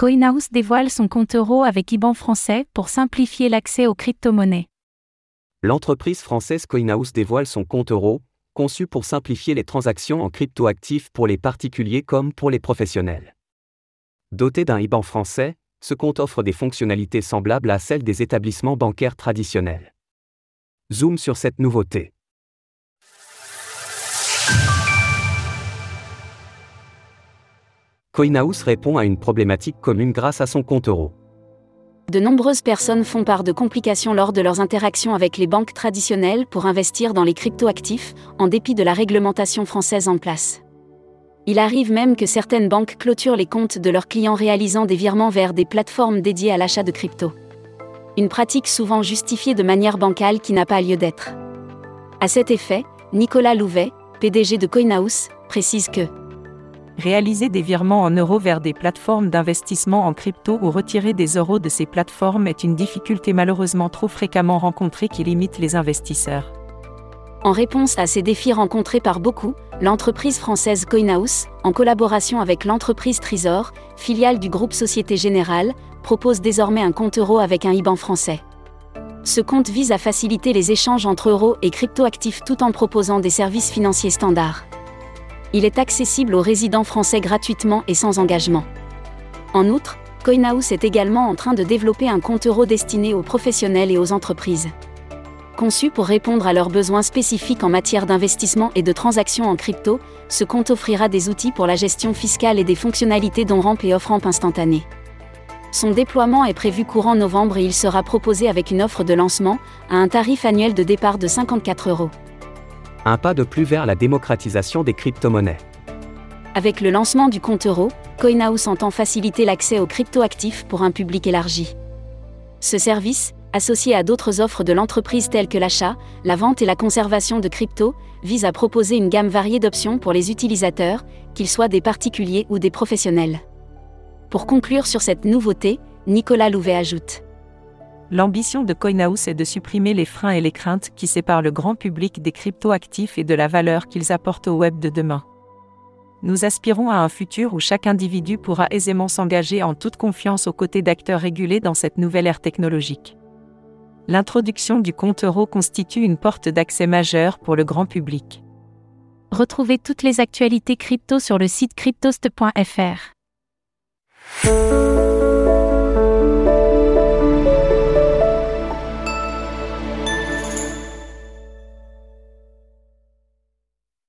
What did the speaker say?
Coinhouse dévoile son compte euro avec IBAN français pour simplifier l'accès aux crypto-monnaies. L'entreprise française Coinhouse dévoile son compte euro, conçu pour simplifier les transactions en crypto-actifs pour les particuliers comme pour les professionnels. Doté d'un IBAN français, ce compte offre des fonctionnalités semblables à celles des établissements bancaires traditionnels. Zoom sur cette nouveauté. Coinhouse répond à une problématique commune grâce à son compte euro. De nombreuses personnes font part de complications lors de leurs interactions avec les banques traditionnelles pour investir dans les cryptoactifs, en dépit de la réglementation française en place. Il arrive même que certaines banques clôturent les comptes de leurs clients réalisant des virements vers des plateformes dédiées à l'achat de crypto. Une pratique souvent justifiée de manière bancale qui n'a pas lieu d'être. À cet effet, Nicolas Louvet, PDG de Coinhouse, précise que réaliser des virements en euros vers des plateformes d'investissement en crypto ou retirer des euros de ces plateformes est une difficulté malheureusement trop fréquemment rencontrée qui limite les investisseurs. En réponse à ces défis rencontrés par beaucoup, l'entreprise française Coinhouse, en collaboration avec l'entreprise Trésor, filiale du groupe Société Générale, propose désormais un compte euro avec un IBAN français. Ce compte vise à faciliter les échanges entre euros et cryptoactifs tout en proposant des services financiers standards il est accessible aux résidents français gratuitement et sans engagement. En outre, CoinHouse est également en train de développer un compte euro destiné aux professionnels et aux entreprises. Conçu pour répondre à leurs besoins spécifiques en matière d'investissement et de transactions en crypto, ce compte offrira des outils pour la gestion fiscale et des fonctionnalités dont ramp et off-ramp instantané. Son déploiement est prévu courant novembre et il sera proposé avec une offre de lancement, à un tarif annuel de départ de 54 euros un pas de plus vers la démocratisation des crypto-monnaies. Avec le lancement du compte euro, CoinHouse entend faciliter l'accès aux crypto-actifs pour un public élargi. Ce service, associé à d'autres offres de l'entreprise telles que l'achat, la vente et la conservation de crypto, vise à proposer une gamme variée d'options pour les utilisateurs, qu'ils soient des particuliers ou des professionnels. Pour conclure sur cette nouveauté, Nicolas Louvet ajoute L'ambition de CoinHouse est de supprimer les freins et les craintes qui séparent le grand public des cryptoactifs et de la valeur qu'ils apportent au web de demain. Nous aspirons à un futur où chaque individu pourra aisément s'engager en toute confiance aux côtés d'acteurs régulés dans cette nouvelle ère technologique. L'introduction du compte euro constitue une porte d'accès majeure pour le grand public. Retrouvez toutes les actualités crypto sur le site cryptost.fr.